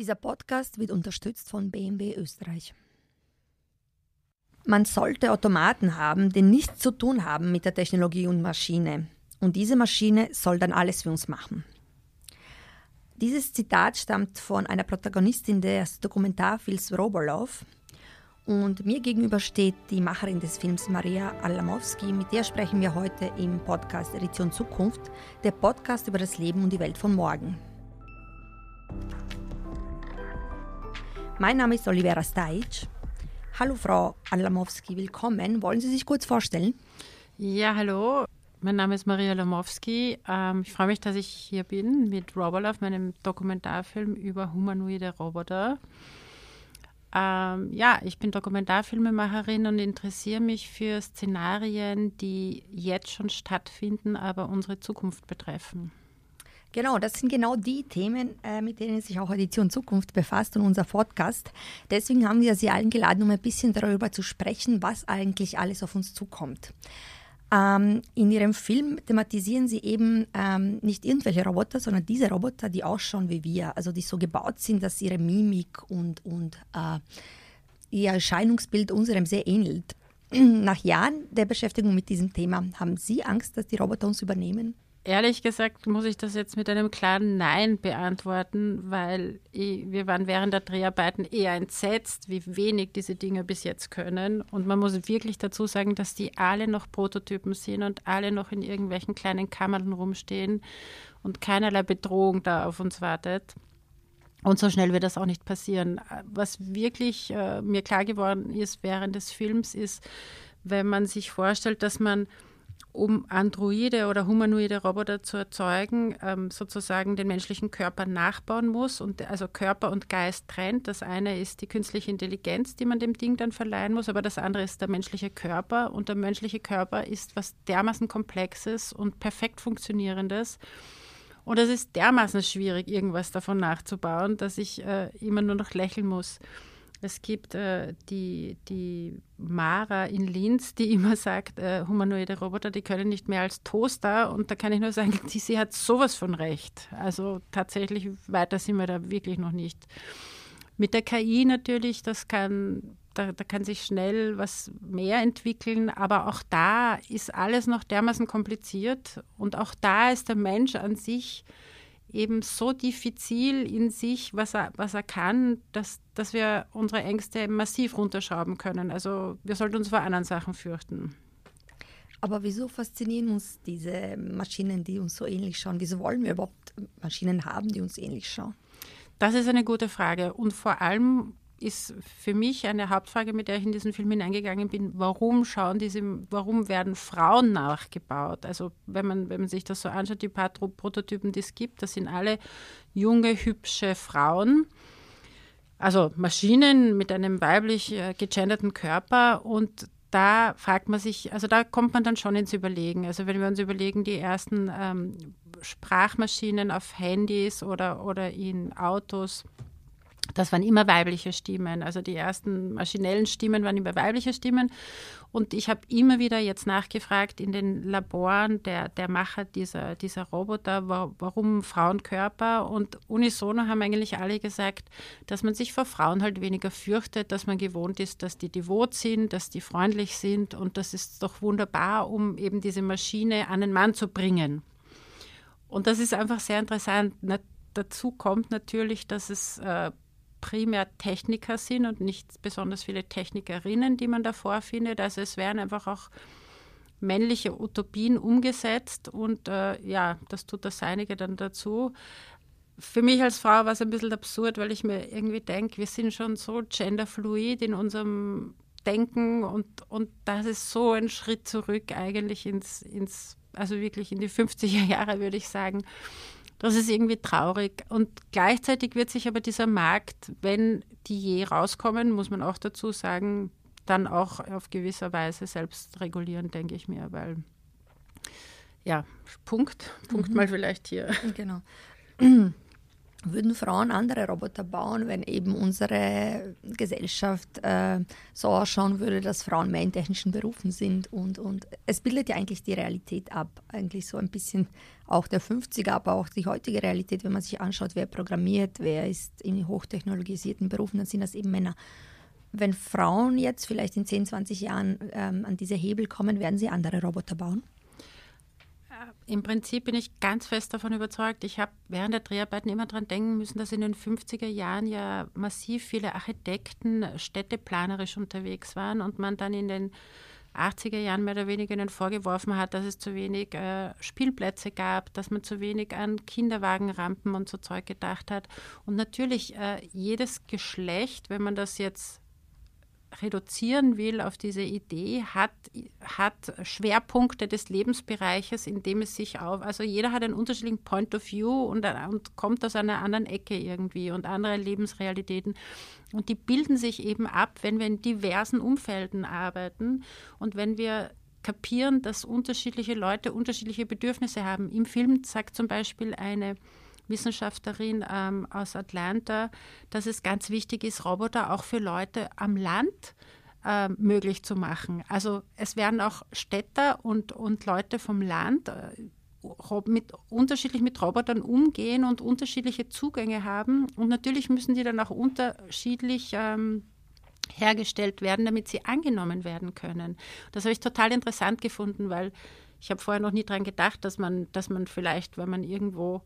Dieser Podcast wird unterstützt von BMW Österreich. Man sollte Automaten haben, die nichts zu tun haben mit der Technologie und Maschine. Und diese Maschine soll dann alles für uns machen. Dieses Zitat stammt von einer Protagonistin des Dokumentarfilms Robolov. Und mir gegenüber steht die Macherin des Films Maria Alamowski. Mit der sprechen wir heute im Podcast Edition Zukunft, der Podcast über das Leben und die Welt von morgen. Mein Name ist Olivera Stajic. Hallo Frau Alamowski, willkommen. Wollen Sie sich kurz vorstellen? Ja, hallo. Mein Name ist Maria Lamowski. Ähm, ich freue mich, dass ich hier bin mit Robolov, meinem Dokumentarfilm über humanoide Roboter. Ähm, ja, ich bin Dokumentarfilmemacherin und interessiere mich für Szenarien, die jetzt schon stattfinden, aber unsere Zukunft betreffen. Genau, das sind genau die Themen, äh, mit denen sich auch Edition Zukunft befasst und unser Podcast. Deswegen haben wir Sie allen geladen, um ein bisschen darüber zu sprechen, was eigentlich alles auf uns zukommt. Ähm, in Ihrem Film thematisieren Sie eben ähm, nicht irgendwelche Roboter, sondern diese Roboter, die ausschauen wie wir, also die so gebaut sind, dass ihre Mimik und, und äh, ihr Erscheinungsbild unserem sehr ähnelt. Nach Jahren der Beschäftigung mit diesem Thema, haben Sie Angst, dass die Roboter uns übernehmen? Ehrlich gesagt muss ich das jetzt mit einem klaren Nein beantworten, weil wir waren während der Dreharbeiten eher entsetzt, wie wenig diese Dinge bis jetzt können. Und man muss wirklich dazu sagen, dass die alle noch Prototypen sind und alle noch in irgendwelchen kleinen Kammern rumstehen und keinerlei Bedrohung da auf uns wartet. Und so schnell wird das auch nicht passieren. Was wirklich äh, mir klar geworden ist während des Films, ist, wenn man sich vorstellt, dass man um Androide oder humanoide Roboter zu erzeugen, ähm, sozusagen den menschlichen Körper nachbauen muss und also Körper und Geist trennt. Das eine ist die künstliche Intelligenz, die man dem Ding dann verleihen muss, aber das andere ist der menschliche Körper und der menschliche Körper ist was dermaßen komplexes und perfekt funktionierendes. Und es ist dermaßen schwierig, irgendwas davon nachzubauen, dass ich äh, immer nur noch lächeln muss. Es gibt äh, die, die Mara in Linz, die immer sagt, äh, humanoide Roboter, die können nicht mehr als Toaster. Und da kann ich nur sagen, die, sie hat sowas von recht. Also tatsächlich weiter sind wir da wirklich noch nicht. Mit der KI natürlich, das kann, da, da kann sich schnell was mehr entwickeln, aber auch da ist alles noch dermaßen kompliziert und auch da ist der Mensch an sich eben so diffizil in sich, was er, was er kann, dass, dass wir unsere Ängste massiv runterschrauben können. Also wir sollten uns vor anderen Sachen fürchten. Aber wieso faszinieren uns diese Maschinen, die uns so ähnlich schauen? Wieso wollen wir überhaupt Maschinen haben, die uns ähnlich schauen? Das ist eine gute Frage. Und vor allem ist für mich eine Hauptfrage, mit der ich in diesen Film hineingegangen bin, warum schauen diese, warum werden Frauen nachgebaut? Also wenn man, wenn man sich das so anschaut, die paar Prototypen, die es gibt, das sind alle junge, hübsche Frauen. Also Maschinen mit einem weiblich äh, gegenderten Körper und da fragt man sich, also da kommt man dann schon ins Überlegen. Also wenn wir uns überlegen, die ersten ähm, Sprachmaschinen auf Handys oder, oder in Autos, das waren immer weibliche Stimmen. Also die ersten maschinellen Stimmen waren immer weibliche Stimmen. Und ich habe immer wieder jetzt nachgefragt in den Laboren der, der Macher dieser, dieser Roboter, warum Frauenkörper. Und unisono haben eigentlich alle gesagt, dass man sich vor Frauen halt weniger fürchtet, dass man gewohnt ist, dass die devot sind, dass die freundlich sind. Und das ist doch wunderbar, um eben diese Maschine an den Mann zu bringen. Und das ist einfach sehr interessant. Dazu kommt natürlich, dass es äh, primär Techniker sind und nicht besonders viele Technikerinnen, die man davor findet. Also es werden einfach auch männliche Utopien umgesetzt und äh, ja, das tut das Seinige dann dazu. Für mich als Frau war es ein bisschen absurd, weil ich mir irgendwie denke, wir sind schon so genderfluid in unserem Denken und, und das ist so ein Schritt zurück eigentlich ins, ins also wirklich in die 50er Jahre, würde ich sagen. Das ist irgendwie traurig. Und gleichzeitig wird sich aber dieser Markt, wenn die je rauskommen, muss man auch dazu sagen, dann auch auf gewisser Weise selbst regulieren, denke ich mir, weil ja, Punkt, Punkt mhm. mal vielleicht hier. Genau. würden Frauen andere Roboter bauen, wenn eben unsere Gesellschaft äh, so ausschauen würde, dass Frauen mehr in technischen Berufen sind. Und, und es bildet ja eigentlich die Realität ab. Eigentlich so ein bisschen auch der 50er, aber auch die heutige Realität, wenn man sich anschaut, wer programmiert, wer ist in hochtechnologisierten Berufen, dann sind das eben Männer. Wenn Frauen jetzt vielleicht in 10, 20 Jahren ähm, an diese Hebel kommen, werden sie andere Roboter bauen? Im Prinzip bin ich ganz fest davon überzeugt. Ich habe während der Dreharbeiten immer daran denken müssen, dass in den 50er Jahren ja massiv viele Architekten städteplanerisch unterwegs waren und man dann in den 80er Jahren mehr oder weniger ihnen vorgeworfen hat, dass es zu wenig äh, Spielplätze gab, dass man zu wenig an Kinderwagenrampen und so Zeug gedacht hat. Und natürlich äh, jedes Geschlecht, wenn man das jetzt reduzieren will auf diese Idee, hat, hat Schwerpunkte des Lebensbereiches, in dem es sich auf, also jeder hat einen unterschiedlichen Point of View und, und kommt aus einer anderen Ecke irgendwie und andere Lebensrealitäten. Und die bilden sich eben ab, wenn wir in diversen Umfelden arbeiten und wenn wir kapieren, dass unterschiedliche Leute unterschiedliche Bedürfnisse haben. Im Film sagt zum Beispiel eine Wissenschaftlerin ähm, aus Atlanta, dass es ganz wichtig ist, Roboter auch für Leute am Land äh, möglich zu machen. Also es werden auch Städter und, und Leute vom Land äh, mit, unterschiedlich mit Robotern umgehen und unterschiedliche Zugänge haben. Und natürlich müssen die dann auch unterschiedlich ähm, hergestellt werden, damit sie angenommen werden können. Das habe ich total interessant gefunden, weil ich habe vorher noch nie daran gedacht, dass man, dass man vielleicht, wenn man irgendwo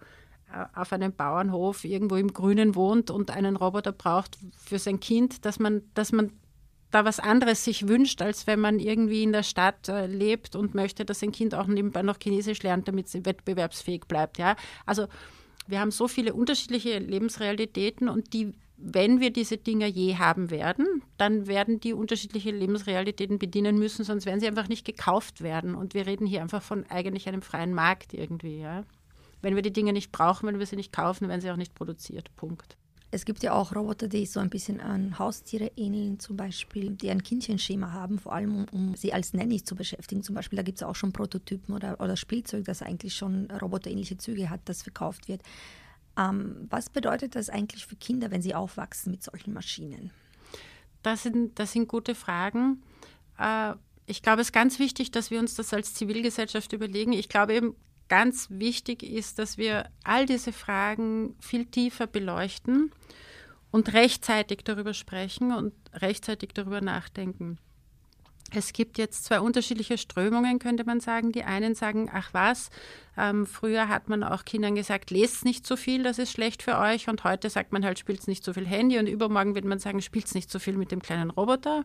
auf einem Bauernhof irgendwo im Grünen wohnt und einen Roboter braucht für sein Kind, dass man, dass man da was anderes sich wünscht, als wenn man irgendwie in der Stadt äh, lebt und möchte, dass sein Kind auch nebenbei noch Chinesisch lernt, damit sie wettbewerbsfähig bleibt. Ja? Also wir haben so viele unterschiedliche Lebensrealitäten und die, wenn wir diese Dinge je haben werden, dann werden die unterschiedliche Lebensrealitäten bedienen müssen, sonst werden sie einfach nicht gekauft werden. Und wir reden hier einfach von eigentlich einem freien Markt irgendwie. Ja? Wenn wir die Dinge nicht brauchen, wenn wir sie nicht kaufen, werden sie auch nicht produziert. Punkt. Es gibt ja auch Roboter, die so ein bisschen an Haustiere ähneln, zum Beispiel, die ein Kindchenschema haben, vor allem um, um sie als Nanny zu beschäftigen. Zum Beispiel, da gibt es auch schon Prototypen oder, oder Spielzeug, das eigentlich schon roboterähnliche Züge hat, das verkauft wird. Ähm, was bedeutet das eigentlich für Kinder, wenn sie aufwachsen mit solchen Maschinen? Das sind, das sind gute Fragen. Äh, ich glaube, es ist ganz wichtig, dass wir uns das als Zivilgesellschaft überlegen. Ich glaube eben, ganz wichtig ist, dass wir all diese Fragen viel tiefer beleuchten und rechtzeitig darüber sprechen und rechtzeitig darüber nachdenken. Es gibt jetzt zwei unterschiedliche Strömungen, könnte man sagen. Die einen sagen, ach was, ähm, früher hat man auch Kindern gesagt, lest nicht so viel, das ist schlecht für euch. Und heute sagt man halt, spielt nicht so viel Handy. Und übermorgen wird man sagen, spielt nicht so viel mit dem kleinen Roboter.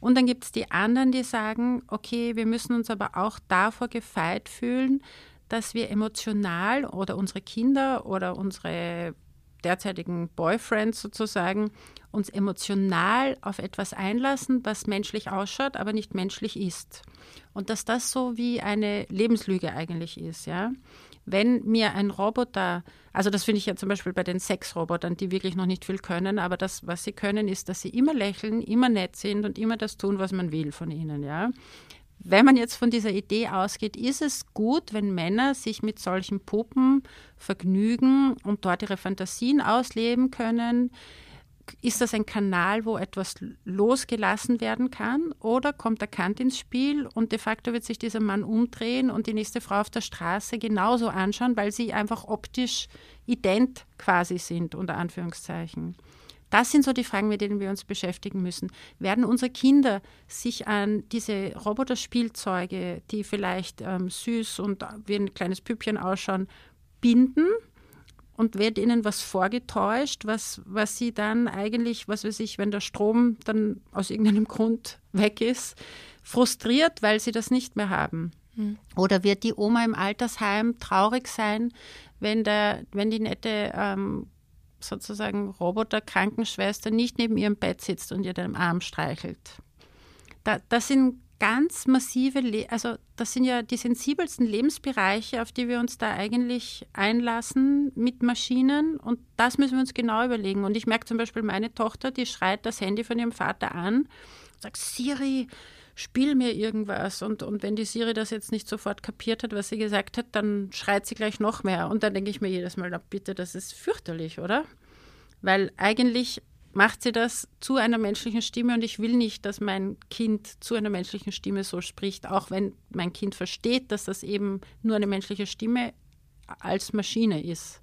Und dann gibt es die anderen, die sagen, okay, wir müssen uns aber auch davor gefeit fühlen, dass wir emotional oder unsere Kinder oder unsere derzeitigen Boyfriends sozusagen uns emotional auf etwas einlassen, was menschlich ausschaut, aber nicht menschlich ist. Und dass das so wie eine Lebenslüge eigentlich ist, ja. Wenn mir ein Roboter, also das finde ich ja zum Beispiel bei den Sexrobotern, die wirklich noch nicht viel können, aber das, was sie können, ist, dass sie immer lächeln, immer nett sind und immer das tun, was man will von ihnen, ja. Wenn man jetzt von dieser Idee ausgeht, ist es gut, wenn Männer sich mit solchen Puppen vergnügen und dort ihre Fantasien ausleben können? Ist das ein Kanal, wo etwas losgelassen werden kann? Oder kommt der Kant ins Spiel und de facto wird sich dieser Mann umdrehen und die nächste Frau auf der Straße genauso anschauen, weil sie einfach optisch ident quasi sind, unter Anführungszeichen? Das sind so die Fragen, mit denen wir uns beschäftigen müssen. Werden unsere Kinder sich an diese Roboterspielzeuge, die vielleicht ähm, süß und wie ein kleines Püppchen ausschauen, binden? Und wird ihnen was vorgetäuscht, was, was sie dann eigentlich, was weiß ich, wenn der Strom dann aus irgendeinem Grund weg ist, frustriert, weil sie das nicht mehr haben? Hm. Oder wird die Oma im Altersheim traurig sein, wenn, der, wenn die nette ähm, sozusagen Roboter-Krankenschwester nicht neben ihrem Bett sitzt und ihr den Arm streichelt. Da, das sind ganz massive, Le also das sind ja die sensibelsten Lebensbereiche, auf die wir uns da eigentlich einlassen mit Maschinen und das müssen wir uns genau überlegen. Und ich merke zum Beispiel meine Tochter, die schreit das Handy von ihrem Vater an sage, Siri, spiel mir irgendwas. Und, und wenn die Siri das jetzt nicht sofort kapiert hat, was sie gesagt hat, dann schreit sie gleich noch mehr. Und dann denke ich mir jedes Mal, bitte, das ist fürchterlich, oder? Weil eigentlich macht sie das zu einer menschlichen Stimme und ich will nicht, dass mein Kind zu einer menschlichen Stimme so spricht, auch wenn mein Kind versteht, dass das eben nur eine menschliche Stimme als Maschine ist.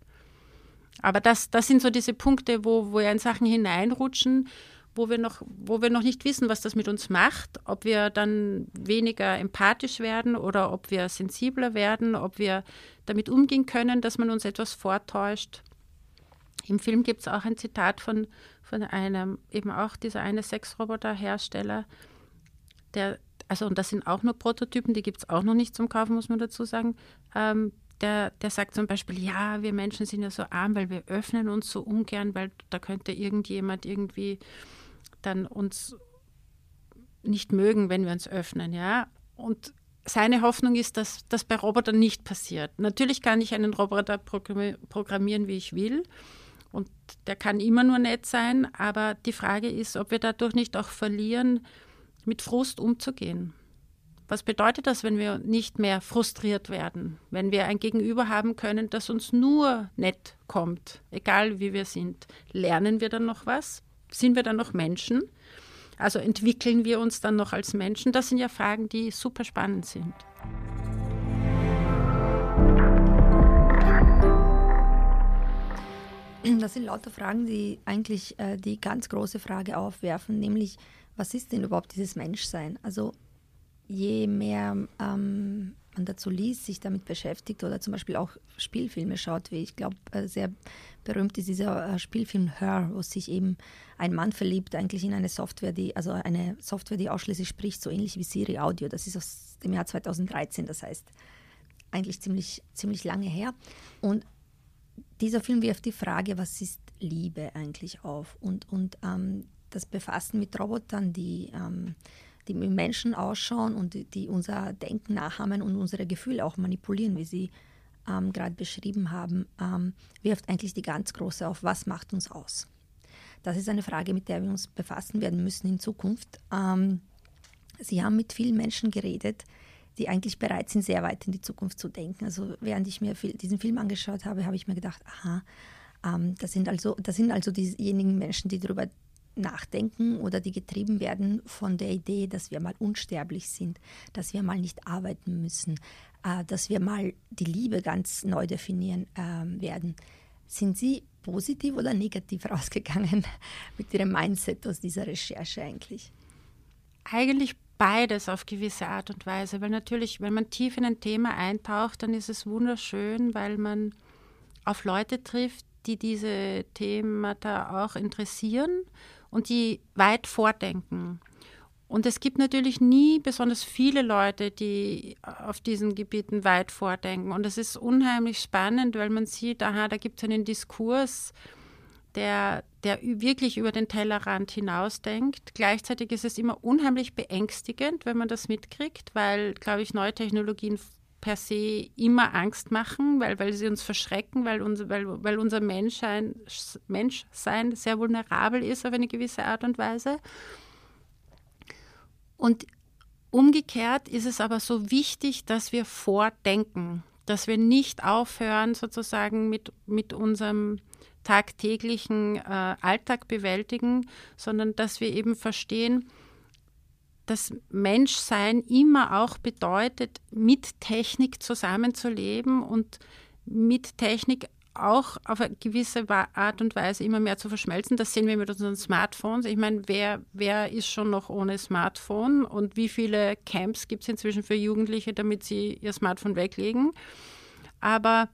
Aber das, das sind so diese Punkte, wo, wo wir in Sachen hineinrutschen, wo wir, noch, wo wir noch nicht wissen, was das mit uns macht, ob wir dann weniger empathisch werden oder ob wir sensibler werden, ob wir damit umgehen können, dass man uns etwas vortäuscht. Im Film gibt es auch ein Zitat von, von einem, eben auch dieser eine Sexroboter-Hersteller, der, also und das sind auch nur Prototypen, die gibt es auch noch nicht zum Kaufen, muss man dazu sagen, ähm, der, der sagt zum Beispiel, ja, wir Menschen sind ja so arm, weil wir öffnen uns so ungern, weil da könnte irgendjemand irgendwie dann uns nicht mögen, wenn wir uns öffnen, ja. Und seine Hoffnung ist, dass das bei Robotern nicht passiert. Natürlich kann ich einen Roboter programmieren, wie ich will. Und der kann immer nur nett sein. Aber die Frage ist, ob wir dadurch nicht auch verlieren, mit Frust umzugehen. Was bedeutet das, wenn wir nicht mehr frustriert werden? Wenn wir ein Gegenüber haben können, das uns nur nett kommt, egal wie wir sind? Lernen wir dann noch was? Sind wir dann noch Menschen? Also entwickeln wir uns dann noch als Menschen? Das sind ja Fragen, die super spannend sind. Das sind lauter Fragen, die eigentlich äh, die ganz große Frage aufwerfen, nämlich was ist denn überhaupt dieses Menschsein? Also je mehr ähm, man dazu liest, sich damit beschäftigt oder zum Beispiel auch Spielfilme schaut, wie ich glaube, äh, sehr berühmt ist dieser äh, Spielfilm Her, wo sich eben ein Mann verliebt eigentlich in eine Software, die, also eine Software, die ausschließlich spricht, so ähnlich wie Siri Audio. Das ist aus dem Jahr 2013, das heißt eigentlich ziemlich, ziemlich lange her. Und dieser Film wirft die Frage, was ist Liebe eigentlich auf? Und, und ähm, das Befassen mit Robotern, die ähm, die wie Menschen ausschauen und die, die, unser Denken nachahmen und unsere Gefühle auch manipulieren, wie Sie ähm, gerade beschrieben haben, ähm, wirft eigentlich die ganz große auf, was macht uns aus? Das ist eine Frage, mit der wir uns befassen werden müssen in Zukunft. Ähm, Sie haben mit vielen Menschen geredet, die eigentlich bereit sind, sehr weit in die Zukunft zu denken. Also während ich mir diesen Film angeschaut habe, habe ich mir gedacht, aha, ähm, das, sind also, das sind also diejenigen Menschen, die darüber nachdenken oder die getrieben werden von der Idee, dass wir mal unsterblich sind, dass wir mal nicht arbeiten müssen, äh, dass wir mal die Liebe ganz neu definieren äh, werden. Sind Sie positiv oder negativ rausgegangen mit Ihrem Mindset aus dieser Recherche eigentlich? Eigentlich beides auf gewisse Art und Weise, weil natürlich, wenn man tief in ein Thema eintaucht, dann ist es wunderschön, weil man auf Leute trifft, die diese Themata auch interessieren und die weit vordenken. Und es gibt natürlich nie besonders viele Leute, die auf diesen Gebieten weit vordenken. Und es ist unheimlich spannend, weil man sieht, aha, da gibt es einen Diskurs, der, der wirklich über den Tellerrand hinausdenkt. Gleichzeitig ist es immer unheimlich beängstigend, wenn man das mitkriegt, weil, glaube ich, neue Technologien per se immer Angst machen, weil, weil sie uns verschrecken, weil, unser, weil, weil unser Menschsein, Menschsein sehr vulnerabel ist auf eine gewisse Art und Weise. Und umgekehrt ist es aber so wichtig, dass wir vordenken, dass wir nicht aufhören, sozusagen mit, mit unserem tagtäglichen äh, Alltag bewältigen, sondern dass wir eben verstehen, dass Menschsein immer auch bedeutet, mit Technik zusammenzuleben und mit Technik auch auf eine gewisse Art und Weise immer mehr zu verschmelzen. Das sehen wir mit unseren Smartphones. Ich meine, wer, wer ist schon noch ohne Smartphone und wie viele Camps gibt es inzwischen für Jugendliche, damit sie ihr Smartphone weglegen? Aber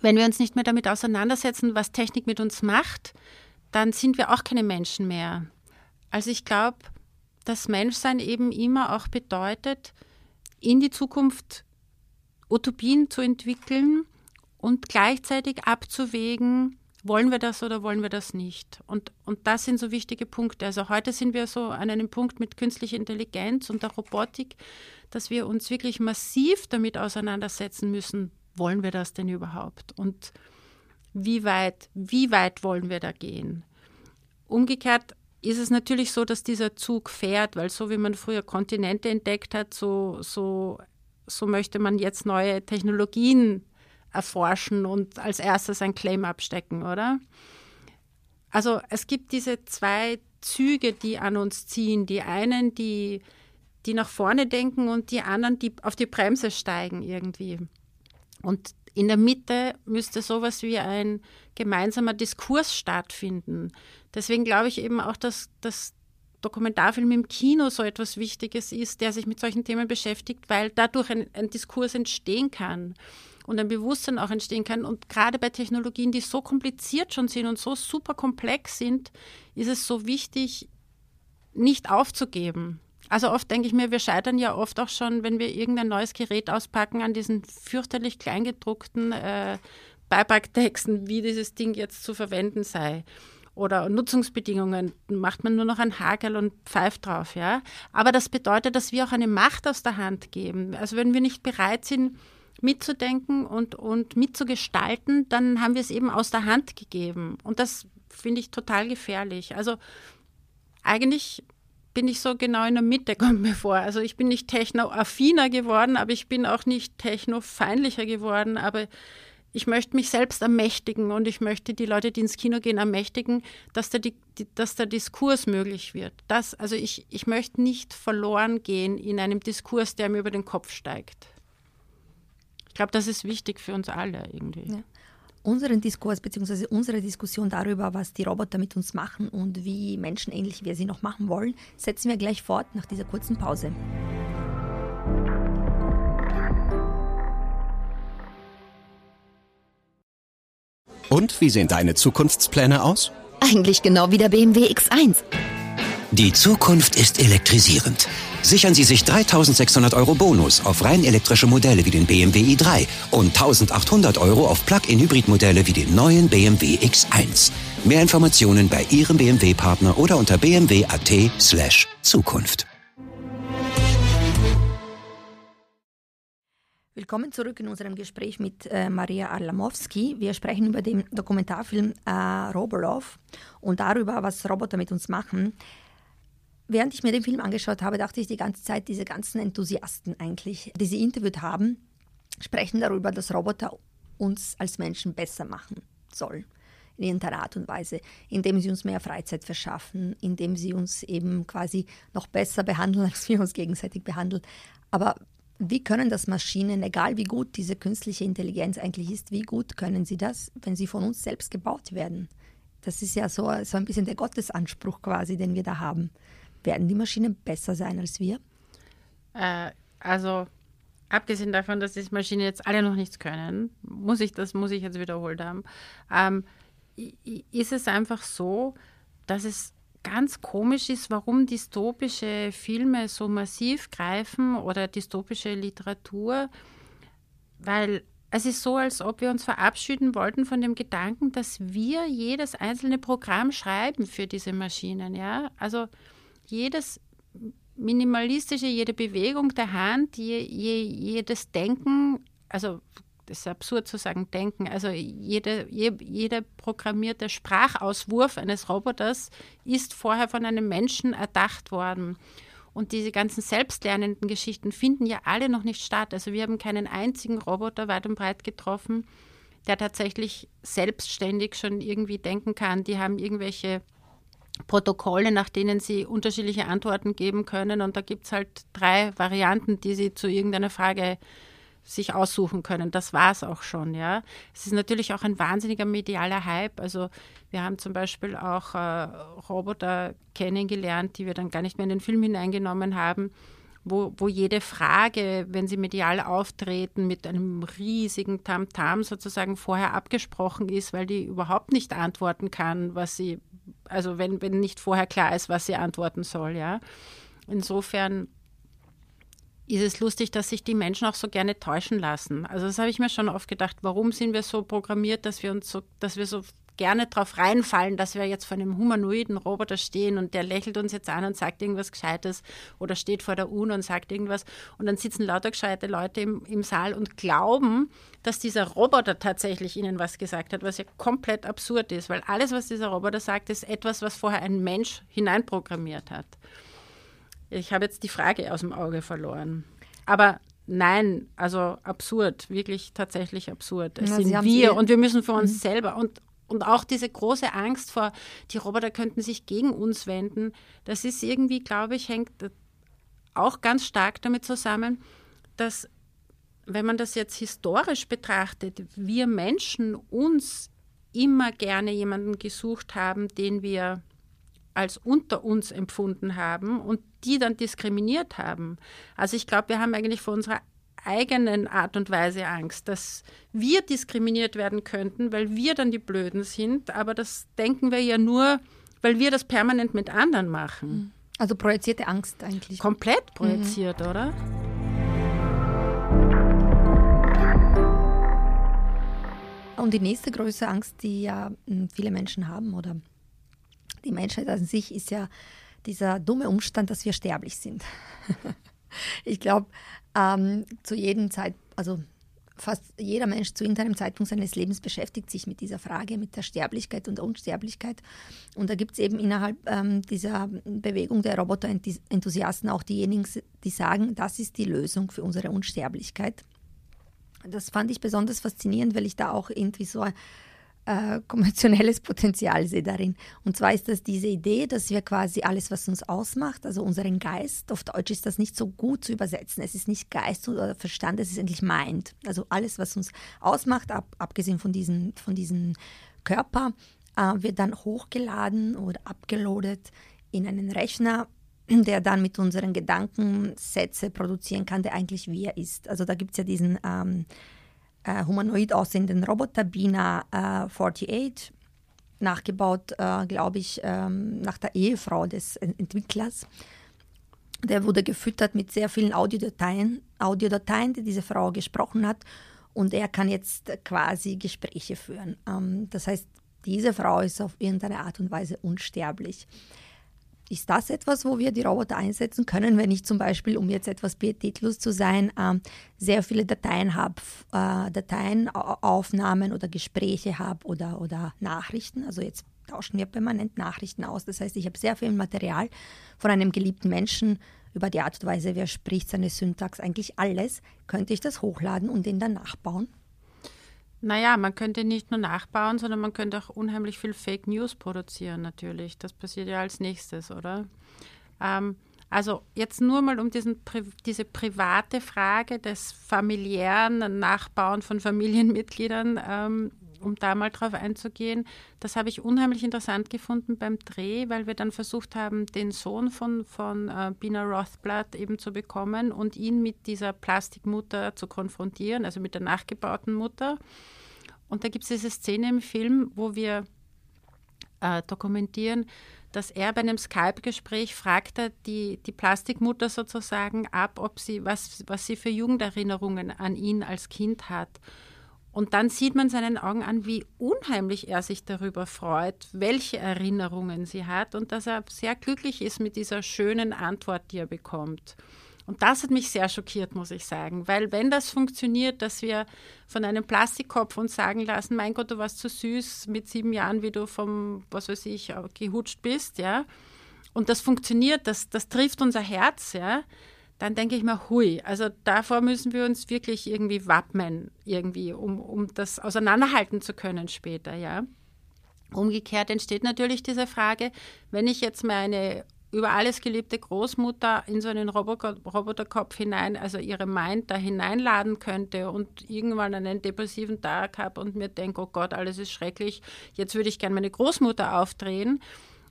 wenn wir uns nicht mehr damit auseinandersetzen, was Technik mit uns macht, dann sind wir auch keine Menschen mehr. Also ich glaube, dass Menschsein eben immer auch bedeutet, in die Zukunft Utopien zu entwickeln und gleichzeitig abzuwägen, wollen wir das oder wollen wir das nicht? Und, und das sind so wichtige Punkte. Also heute sind wir so an einem Punkt mit künstlicher Intelligenz und der Robotik, dass wir uns wirklich massiv damit auseinandersetzen müssen, wollen wir das denn überhaupt? Und wie weit, wie weit wollen wir da gehen? Umgekehrt ist es natürlich so, dass dieser Zug fährt, weil so wie man früher Kontinente entdeckt hat, so, so, so möchte man jetzt neue Technologien erforschen und als erstes ein Claim abstecken, oder? Also es gibt diese zwei Züge, die an uns ziehen. Die einen, die, die nach vorne denken und die anderen, die auf die Bremse steigen irgendwie. Und in der Mitte müsste sowas wie ein gemeinsamer Diskurs stattfinden. Deswegen glaube ich eben auch, dass das Dokumentarfilm im Kino so etwas Wichtiges ist, der sich mit solchen Themen beschäftigt, weil dadurch ein, ein Diskurs entstehen kann und ein Bewusstsein auch entstehen kann. Und gerade bei Technologien, die so kompliziert schon sind und so super komplex sind, ist es so wichtig, nicht aufzugeben. Also oft denke ich mir, wir scheitern ja oft auch schon, wenn wir irgendein neues Gerät auspacken, an diesen fürchterlich kleingedruckten äh, Beipacktexten, wie dieses Ding jetzt zu verwenden sei. Oder Nutzungsbedingungen macht man nur noch ein Hagel und pfeift drauf, ja. Aber das bedeutet, dass wir auch eine Macht aus der Hand geben. Also wenn wir nicht bereit sind, mitzudenken und, und mitzugestalten, dann haben wir es eben aus der Hand gegeben. Und das finde ich total gefährlich. Also eigentlich bin ich so genau in der Mitte, kommt mir vor. Also ich bin nicht technoaffiner geworden, aber ich bin auch nicht technofeindlicher geworden, aber ich möchte mich selbst ermächtigen und ich möchte die Leute, die ins Kino gehen, ermächtigen, dass der, dass der Diskurs möglich wird. Das, also ich, ich möchte nicht verloren gehen in einem Diskurs, der mir über den Kopf steigt. Ich glaube, das ist wichtig für uns alle irgendwie. Ja unseren Diskurs bzw. unsere Diskussion darüber, was die Roboter mit uns machen und wie menschenähnlich wir sie noch machen wollen, setzen wir gleich fort nach dieser kurzen Pause. Und wie sehen deine Zukunftspläne aus? Eigentlich genau wie der BMW X1. Die Zukunft ist elektrisierend. Sichern Sie sich 3600 Euro Bonus auf rein elektrische Modelle wie den BMW i3 und 1800 Euro auf Plug-in-Hybrid-Modelle wie den neuen BMW X1. Mehr Informationen bei Ihrem BMW-Partner oder unter bmw.at slash Zukunft. Willkommen zurück in unserem Gespräch mit äh, Maria Arlamowski. Wir sprechen über den Dokumentarfilm äh, Robolov und darüber, was Roboter mit uns machen während ich mir den Film angeschaut habe, dachte ich die ganze Zeit, diese ganzen Enthusiasten eigentlich, die sie interviewt haben, sprechen darüber, dass Roboter uns als Menschen besser machen sollen. In irgendeiner Art und Weise, indem sie uns mehr Freizeit verschaffen, indem sie uns eben quasi noch besser behandeln, als wir uns gegenseitig behandeln. Aber wie können das Maschinen, egal wie gut diese künstliche Intelligenz eigentlich ist, wie gut können sie das, wenn sie von uns selbst gebaut werden? Das ist ja so, so ein bisschen der Gottesanspruch quasi, den wir da haben. Werden die Maschinen besser sein als wir? Äh, also abgesehen davon, dass die Maschinen jetzt alle noch nichts können, muss ich das muss ich jetzt wiederholt haben, ähm, ist es einfach so, dass es ganz komisch ist, warum dystopische Filme so massiv greifen oder dystopische Literatur, weil es ist so, als ob wir uns verabschieden wollten von dem Gedanken, dass wir jedes einzelne Programm schreiben für diese Maschinen. Ja, also jedes minimalistische, jede Bewegung der Hand, je, je, jedes Denken, also das ist absurd zu sagen, denken, also jede, je, jeder programmierte Sprachauswurf eines Roboters ist vorher von einem Menschen erdacht worden. Und diese ganzen selbstlernenden Geschichten finden ja alle noch nicht statt. Also wir haben keinen einzigen Roboter weit und breit getroffen, der tatsächlich selbstständig schon irgendwie denken kann. Die haben irgendwelche Protokolle, nach denen Sie unterschiedliche Antworten geben können. Und da gibt es halt drei Varianten, die Sie zu irgendeiner Frage sich aussuchen können. Das war es auch schon, ja. Es ist natürlich auch ein wahnsinniger medialer Hype. Also wir haben zum Beispiel auch äh, Roboter kennengelernt, die wir dann gar nicht mehr in den Film hineingenommen haben, wo, wo jede Frage, wenn sie medial auftreten, mit einem riesigen Tamtam -Tam sozusagen vorher abgesprochen ist, weil die überhaupt nicht antworten kann, was sie also wenn, wenn nicht vorher klar ist, was sie antworten soll, ja. Insofern ist es lustig, dass sich die Menschen auch so gerne täuschen lassen. Also das habe ich mir schon oft gedacht, warum sind wir so programmiert, dass wir uns so, dass wir so gerne drauf reinfallen, dass wir jetzt vor einem humanoiden Roboter stehen und der lächelt uns jetzt an und sagt irgendwas Gescheites oder steht vor der UNO und sagt irgendwas und dann sitzen lauter gescheite Leute im, im Saal und glauben, dass dieser Roboter tatsächlich ihnen was gesagt hat, was ja komplett absurd ist, weil alles, was dieser Roboter sagt, ist etwas, was vorher ein Mensch hineinprogrammiert hat. Ich habe jetzt die Frage aus dem Auge verloren. Aber nein, also absurd, wirklich tatsächlich absurd. Es Na, sind wir und wir müssen für uns mhm. selber und und auch diese große Angst vor, die Roboter könnten sich gegen uns wenden, das ist irgendwie, glaube ich, hängt auch ganz stark damit zusammen, dass, wenn man das jetzt historisch betrachtet, wir Menschen uns immer gerne jemanden gesucht haben, den wir als unter uns empfunden haben und die dann diskriminiert haben. Also ich glaube, wir haben eigentlich vor unserer eigenen Art und Weise Angst, dass wir diskriminiert werden könnten, weil wir dann die Blöden sind. Aber das denken wir ja nur, weil wir das permanent mit anderen machen. Mhm. Also projizierte Angst eigentlich. Komplett projiziert, mhm. oder? Und die nächste große Angst, die ja hm, viele Menschen haben oder die Menschheit an sich, ist ja dieser dumme Umstand, dass wir sterblich sind. ich glaube, ähm, zu jedem Zeit, also fast jeder Mensch zu irgendeinem Zeitpunkt seines Lebens beschäftigt sich mit dieser Frage, mit der Sterblichkeit und Unsterblichkeit. Und da gibt es eben innerhalb ähm, dieser Bewegung der Roboter-Enthusiasten auch diejenigen, die sagen, das ist die Lösung für unsere Unsterblichkeit. Das fand ich besonders faszinierend, weil ich da auch irgendwie so äh, konventionelles Potenzial sehe darin. Und zwar ist das diese Idee, dass wir quasi alles, was uns ausmacht, also unseren Geist, auf Deutsch ist das nicht so gut zu übersetzen. Es ist nicht Geist oder Verstand, es ist eigentlich Mind. Also alles, was uns ausmacht, ab, abgesehen von diesem von diesen Körper, äh, wird dann hochgeladen oder abgeloadet in einen Rechner, der dann mit unseren Gedanken Sätze produzieren kann, der eigentlich wir ist. Also da gibt es ja diesen ähm, äh, humanoid aussehenden Roboter Bina äh, 48, nachgebaut, äh, glaube ich, ähm, nach der Ehefrau des Entwicklers. Der wurde gefüttert mit sehr vielen Audiodateien, Audiodateien, die diese Frau gesprochen hat. Und er kann jetzt quasi Gespräche führen. Ähm, das heißt, diese Frau ist auf irgendeine Art und Weise unsterblich. Ist das etwas, wo wir die Roboter einsetzen können, wenn ich zum Beispiel, um jetzt etwas pietätlos zu sein, ähm, sehr viele Dateien habe, äh, Dateien, Aufnahmen oder Gespräche habe oder, oder Nachrichten? Also jetzt tauschen wir permanent Nachrichten aus. Das heißt, ich habe sehr viel Material von einem geliebten Menschen über die Art und Weise, wie er spricht, seine Syntax, eigentlich alles. Könnte ich das hochladen und den dann nachbauen? Naja, man könnte nicht nur nachbauen, sondern man könnte auch unheimlich viel Fake News produzieren natürlich. Das passiert ja als nächstes, oder? Ähm, also jetzt nur mal um diesen, diese private Frage des familiären Nachbauen von Familienmitgliedern ähm, um da mal drauf einzugehen, das habe ich unheimlich interessant gefunden beim Dreh, weil wir dann versucht haben, den Sohn von, von äh, Bina Rothblatt eben zu bekommen und ihn mit dieser Plastikmutter zu konfrontieren, also mit der nachgebauten Mutter. Und da gibt es diese Szene im Film, wo wir äh, dokumentieren, dass er bei einem Skype-Gespräch fragte die, die Plastikmutter sozusagen ab, ob sie, was, was sie für Jugenderinnerungen an ihn als Kind hat. Und dann sieht man seinen Augen an, wie unheimlich er sich darüber freut, welche Erinnerungen sie hat und dass er sehr glücklich ist mit dieser schönen Antwort, die er bekommt. Und das hat mich sehr schockiert, muss ich sagen, weil wenn das funktioniert, dass wir von einem Plastikkopf uns sagen lassen, mein Gott, du warst zu süß mit sieben Jahren, wie du vom, was weiß ich, gehutscht bist, ja, und das funktioniert, das, das trifft unser Herz, ja, dann denke ich mir, hui, also davor müssen wir uns wirklich irgendwie wappnen, irgendwie, um, um das auseinanderhalten zu können später, ja. Umgekehrt entsteht natürlich diese Frage, wenn ich jetzt meine über alles geliebte Großmutter in so einen Roboter, Roboterkopf hinein, also ihre Mind da hineinladen könnte und irgendwann einen depressiven Tag habe und mir denke, oh Gott, alles ist schrecklich, jetzt würde ich gerne meine Großmutter aufdrehen.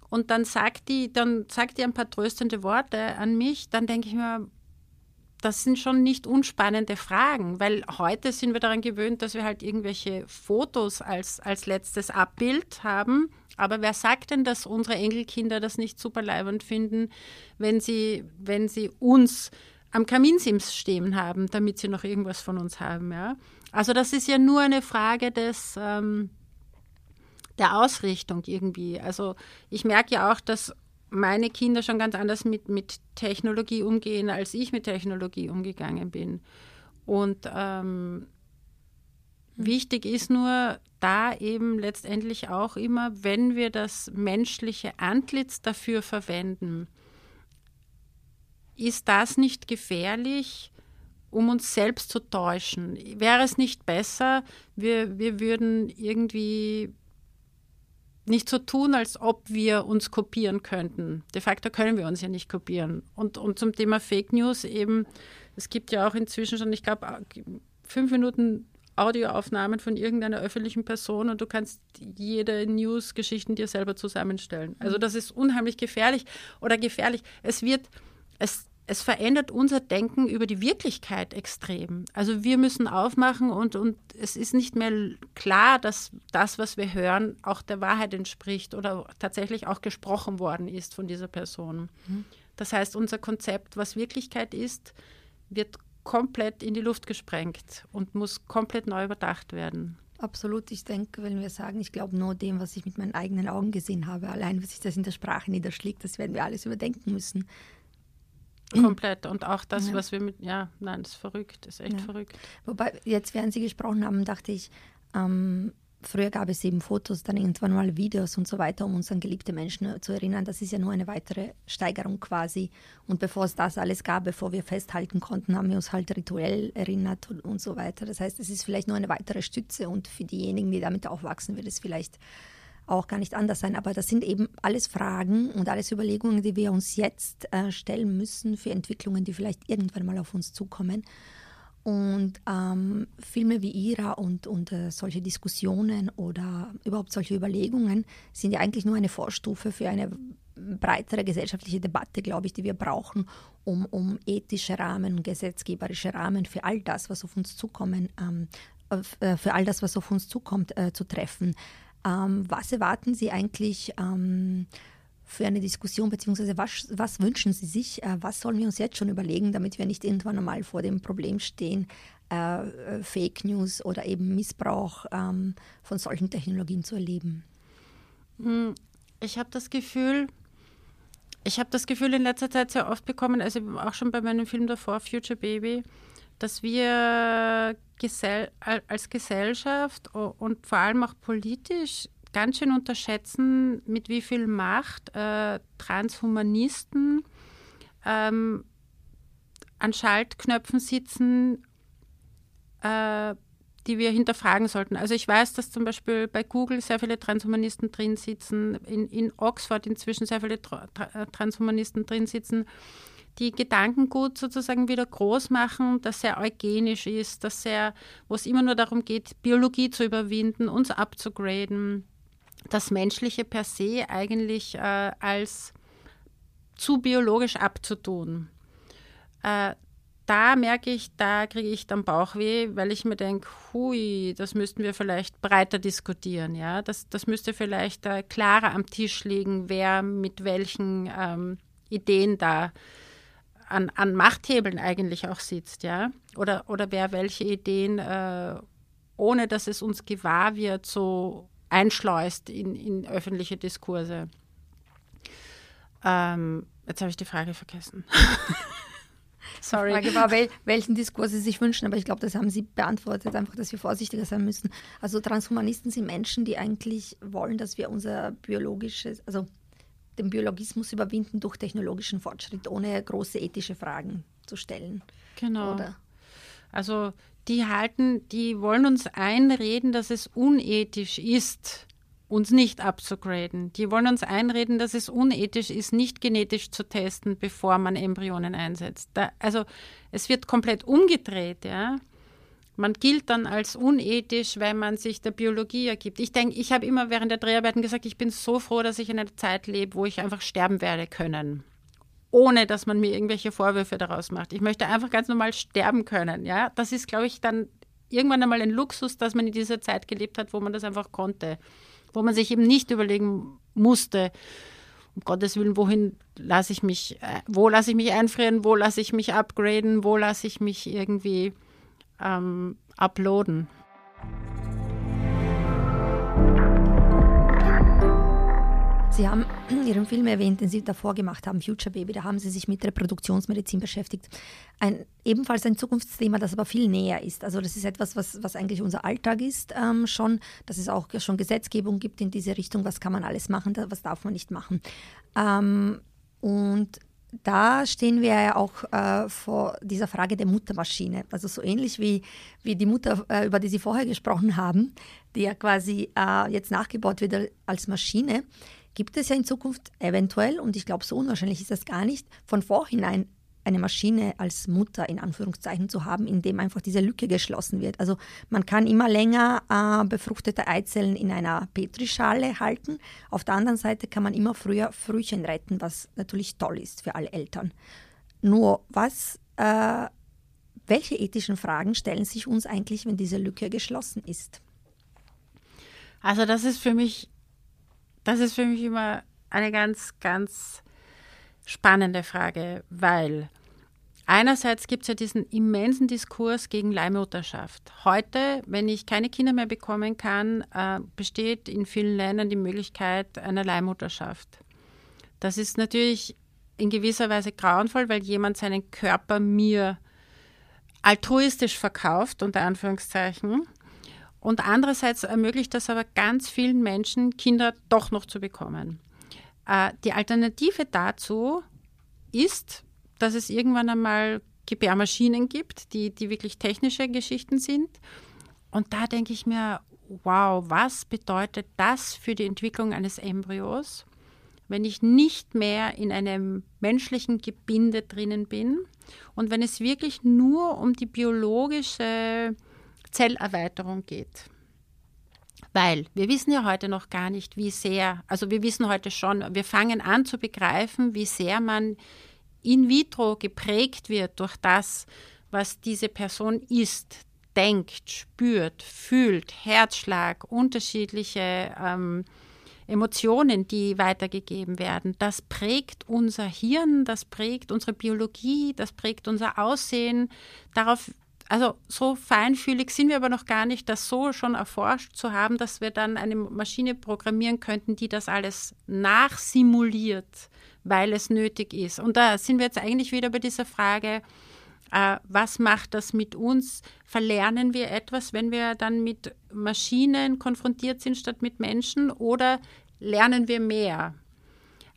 Und dann sagt die, dann sagt die ein paar tröstende Worte an mich, dann denke ich mir, das sind schon nicht unspannende Fragen, weil heute sind wir daran gewöhnt, dass wir halt irgendwelche Fotos als, als letztes Abbild haben. Aber wer sagt denn, dass unsere Enkelkinder das nicht super leibend finden, wenn sie, wenn sie uns am Kaminsims stehen haben, damit sie noch irgendwas von uns haben, ja? Also das ist ja nur eine Frage des, ähm, der Ausrichtung irgendwie. Also ich merke ja auch, dass meine Kinder schon ganz anders mit, mit Technologie umgehen, als ich mit Technologie umgegangen bin. Und ähm, wichtig ist nur da eben letztendlich auch immer, wenn wir das menschliche Antlitz dafür verwenden, ist das nicht gefährlich, um uns selbst zu täuschen? Wäre es nicht besser, wir, wir würden irgendwie nicht so tun, als ob wir uns kopieren könnten. De facto können wir uns ja nicht kopieren. Und, und zum Thema Fake News eben, es gibt ja auch inzwischen schon, ich glaube, fünf Minuten Audioaufnahmen von irgendeiner öffentlichen Person und du kannst jede News-Geschichten dir selber zusammenstellen. Also das ist unheimlich gefährlich oder gefährlich. Es wird, es, es verändert unser Denken über die Wirklichkeit extrem. Also wir müssen aufmachen und, und es ist nicht mehr klar, dass das, was wir hören, auch der Wahrheit entspricht oder tatsächlich auch gesprochen worden ist von dieser Person. Mhm. Das heißt, unser Konzept, was Wirklichkeit ist, wird komplett in die Luft gesprengt und muss komplett neu überdacht werden. Absolut. Ich denke, wenn wir sagen, ich glaube nur dem, was ich mit meinen eigenen Augen gesehen habe, allein, was sich das in der Sprache niederschlägt, das werden wir alles überdenken müssen. Komplett. Und auch das, ja. was wir mit, ja, nein, das ist verrückt, das ist echt ja. verrückt. Wobei, jetzt, während Sie gesprochen haben, dachte ich, ähm, früher gab es eben Fotos, dann irgendwann mal Videos und so weiter, um uns an geliebte Menschen zu erinnern. Das ist ja nur eine weitere Steigerung quasi. Und bevor es das alles gab, bevor wir festhalten konnten, haben wir uns halt rituell erinnert und, und so weiter. Das heißt, es ist vielleicht nur eine weitere Stütze und für diejenigen, die damit aufwachsen, wird es vielleicht auch gar nicht anders sein. Aber das sind eben alles Fragen und alles Überlegungen, die wir uns jetzt äh, stellen müssen für Entwicklungen, die vielleicht irgendwann mal auf uns zukommen. Und ähm, Filme wie Ira und, und äh, solche Diskussionen oder überhaupt solche Überlegungen sind ja eigentlich nur eine Vorstufe für eine breitere gesellschaftliche Debatte, glaube ich, die wir brauchen, um, um ethische Rahmen, gesetzgeberische Rahmen für all das, was auf uns zukommen, ähm, äh, für all das, was auf uns zukommt, äh, zu treffen. Ähm, was erwarten Sie eigentlich ähm, für eine Diskussion, beziehungsweise was, was wünschen Sie sich? Äh, was sollen wir uns jetzt schon überlegen, damit wir nicht irgendwann einmal vor dem Problem stehen, äh, äh, Fake News oder eben Missbrauch ähm, von solchen Technologien zu erleben? Hm, ich habe das Gefühl, ich habe das Gefühl in letzter Zeit sehr oft bekommen, also auch schon bei meinem Film davor, Future Baby, dass wir gesell als Gesellschaft und vor allem auch politisch ganz schön unterschätzen, mit wie viel Macht äh, Transhumanisten ähm, an Schaltknöpfen sitzen, äh, die wir hinterfragen sollten. Also ich weiß, dass zum Beispiel bei Google sehr viele Transhumanisten drin sitzen, in, in Oxford inzwischen sehr viele Tra Transhumanisten drin sitzen die Gedankengut sozusagen wieder groß machen, dass er eugenisch ist, dass er, wo es immer nur darum geht, Biologie zu überwinden, uns abzugraden, das Menschliche per se eigentlich äh, als zu biologisch abzutun. Äh, da merke ich, da kriege ich dann Bauchweh, weil ich mir denke, hui, das müssten wir vielleicht breiter diskutieren. Ja? Das, das müsste vielleicht äh, klarer am Tisch liegen, wer mit welchen ähm, Ideen da an, an Machthebeln eigentlich auch sitzt, ja, oder, oder wer welche Ideen, äh, ohne dass es uns gewahr wird, so einschleust in, in öffentliche Diskurse. Ähm, jetzt habe ich die Frage vergessen. Sorry. Die Frage war, wel, welchen Diskurs Sie sich wünschen, aber ich glaube, das haben Sie beantwortet, einfach, dass wir vorsichtiger sein müssen. Also Transhumanisten sind Menschen, die eigentlich wollen, dass wir unser biologisches, also den Biologismus überwinden durch technologischen Fortschritt, ohne große ethische Fragen zu stellen. Genau. Oder? Also die halten, die wollen uns einreden, dass es unethisch ist, uns nicht abzugraden. Die wollen uns einreden, dass es unethisch ist, nicht genetisch zu testen, bevor man Embryonen einsetzt. Da, also es wird komplett umgedreht, ja. Man gilt dann als unethisch, wenn man sich der Biologie ergibt. Ich denke, ich habe immer während der Dreharbeiten gesagt, ich bin so froh, dass ich in einer Zeit lebe, wo ich einfach sterben werde können. Ohne dass man mir irgendwelche Vorwürfe daraus macht. Ich möchte einfach ganz normal sterben können. Ja? Das ist, glaube ich, dann irgendwann einmal ein Luxus, dass man in dieser Zeit gelebt hat, wo man das einfach konnte. Wo man sich eben nicht überlegen musste, um Gottes Willen, wohin lasse ich mich, äh, wo lasse ich mich einfrieren, wo lasse ich mich upgraden, wo lasse ich mich irgendwie ähm, uploaden. Sie haben in Ihrem Film erwähnt, den Sie davor gemacht haben, Future Baby, da haben Sie sich mit Reproduktionsmedizin beschäftigt. Ein, ebenfalls ein Zukunftsthema, das aber viel näher ist. Also das ist etwas, was, was eigentlich unser Alltag ist ähm, schon, dass es auch schon Gesetzgebung gibt in diese Richtung, was kann man alles machen, was darf man nicht machen. Ähm, und da stehen wir ja auch äh, vor dieser Frage der Muttermaschine. Also so ähnlich wie, wie die Mutter, äh, über die Sie vorher gesprochen haben, die ja quasi äh, jetzt nachgebaut wird als Maschine, gibt es ja in Zukunft eventuell, und ich glaube, so unwahrscheinlich ist das gar nicht, von vorhinein eine Maschine als Mutter in Anführungszeichen zu haben, in dem einfach diese Lücke geschlossen wird. Also man kann immer länger äh, befruchtete Eizellen in einer Petrischale halten. Auf der anderen Seite kann man immer früher Frühchen retten, was natürlich toll ist für alle Eltern. Nur was, äh, welche ethischen Fragen stellen sich uns eigentlich, wenn diese Lücke geschlossen ist? Also das ist für mich, das ist für mich immer eine ganz, ganz spannende Frage, weil einerseits gibt es ja diesen immensen Diskurs gegen Leihmutterschaft. Heute, wenn ich keine Kinder mehr bekommen kann, äh, besteht in vielen Ländern die Möglichkeit einer Leihmutterschaft. Das ist natürlich in gewisser Weise grauenvoll, weil jemand seinen Körper mir altruistisch verkauft, unter Anführungszeichen. Und andererseits ermöglicht das aber ganz vielen Menschen, Kinder doch noch zu bekommen. Äh, die Alternative dazu ist, dass es irgendwann einmal Gebärmaschinen gibt, die, die wirklich technische Geschichten sind. Und da denke ich mir, wow, was bedeutet das für die Entwicklung eines Embryos, wenn ich nicht mehr in einem menschlichen Gebinde drinnen bin und wenn es wirklich nur um die biologische Zellerweiterung geht. Weil wir wissen ja heute noch gar nicht, wie sehr, also wir wissen heute schon, wir fangen an zu begreifen, wie sehr man in vitro geprägt wird durch das, was diese Person ist, denkt, spürt, fühlt, Herzschlag, unterschiedliche ähm, Emotionen, die weitergegeben werden. Das prägt unser Hirn, das prägt unsere Biologie, das prägt unser Aussehen. Darauf also so feinfühlig sind wir aber noch gar nicht, das so schon erforscht zu haben, dass wir dann eine Maschine programmieren könnten, die das alles nachsimuliert, weil es nötig ist. Und da sind wir jetzt eigentlich wieder bei dieser Frage, äh, was macht das mit uns? Verlernen wir etwas, wenn wir dann mit Maschinen konfrontiert sind statt mit Menschen oder lernen wir mehr?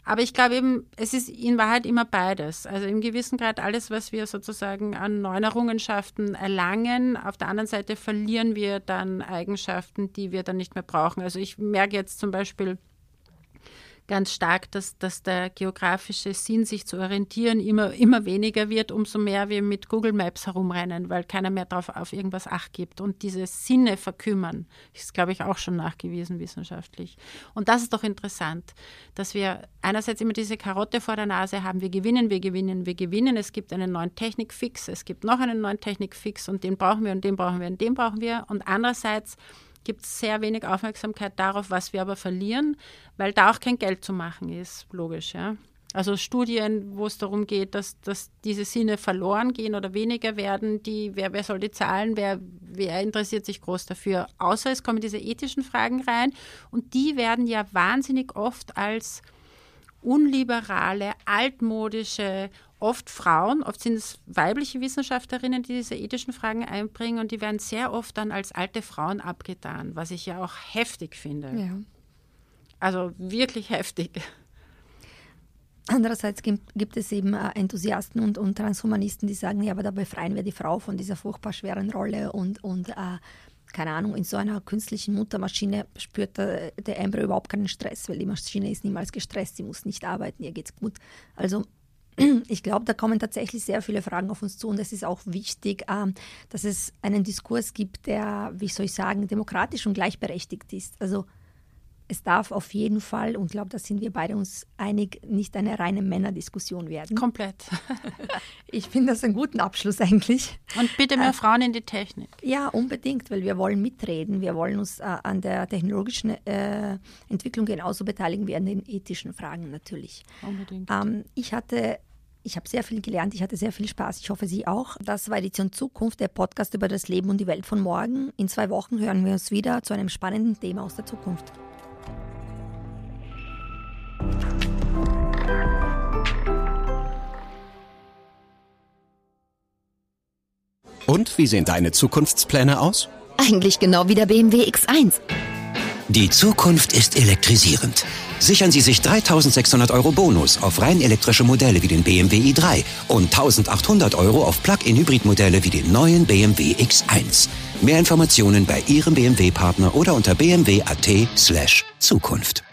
Aber ich glaube eben, es ist in Wahrheit immer beides. Also im gewissen Grad alles, was wir sozusagen an neuen Errungenschaften erlangen. Auf der anderen Seite verlieren wir dann Eigenschaften, die wir dann nicht mehr brauchen. Also ich merke jetzt zum Beispiel, ganz stark, dass, dass der geografische Sinn, sich zu orientieren, immer, immer weniger wird, umso mehr wir mit Google Maps herumrennen, weil keiner mehr darauf auf irgendwas Acht gibt. Und diese Sinne verkümmern, ist, glaube ich, auch schon nachgewiesen wissenschaftlich. Und das ist doch interessant, dass wir einerseits immer diese Karotte vor der Nase haben, wir gewinnen, wir gewinnen, wir gewinnen. Es gibt einen neuen Technikfix, es gibt noch einen neuen Technikfix und den brauchen wir und den brauchen wir und den brauchen wir. Und andererseits gibt es sehr wenig Aufmerksamkeit darauf, was wir aber verlieren, weil da auch kein Geld zu machen ist, logisch. Ja. Also Studien, wo es darum geht, dass, dass diese Sinne verloren gehen oder weniger werden, die, wer, wer soll die zahlen, wer, wer interessiert sich groß dafür. Außer es kommen diese ethischen Fragen rein und die werden ja wahnsinnig oft als unliberale, altmodische oft Frauen, oft sind es weibliche Wissenschaftlerinnen, die diese ethischen Fragen einbringen und die werden sehr oft dann als alte Frauen abgetan, was ich ja auch heftig finde. Ja. Also wirklich heftig. Andererseits gibt, es eben äh, Enthusiasten und, und, Transhumanisten, die sagen, ja, aber da befreien wir die Frau von dieser furchtbar schweren Rolle und, und äh, keine Ahnung, in so einer künstlichen Muttermaschine spürt der, der Embryo überhaupt keinen Stress, weil die Maschine ist niemals gestresst, sie muss nicht arbeiten, ihr geht's gut. Also ich glaube, da kommen tatsächlich sehr viele Fragen auf uns zu und es ist auch wichtig, ähm, dass es einen Diskurs gibt, der, wie soll ich sagen, demokratisch und gleichberechtigt ist. Also es darf auf jeden Fall, und ich glaube, da sind wir beide uns einig, nicht eine reine Männerdiskussion werden. Komplett. ich finde das einen guten Abschluss eigentlich. Und bitte mehr äh, Frauen in die Technik. Ja, unbedingt, weil wir wollen mitreden. Wir wollen uns äh, an der technologischen äh, Entwicklung genauso beteiligen wie an den ethischen Fragen natürlich. Unbedingt. Ähm, ich hatte ich habe sehr viel gelernt, ich hatte sehr viel Spaß. Ich hoffe, Sie auch. Das war Edition Zukunft, der Podcast über das Leben und die Welt von morgen. In zwei Wochen hören wir uns wieder zu einem spannenden Thema aus der Zukunft. Und wie sehen deine Zukunftspläne aus? Eigentlich genau wie der BMW X1. Die Zukunft ist elektrisierend. Sichern Sie sich 3600 Euro Bonus auf rein elektrische Modelle wie den BMW i3 und 1800 Euro auf Plug-in-Hybrid-Modelle wie den neuen BMW X1. Mehr Informationen bei Ihrem BMW-Partner oder unter bmw.at slash Zukunft.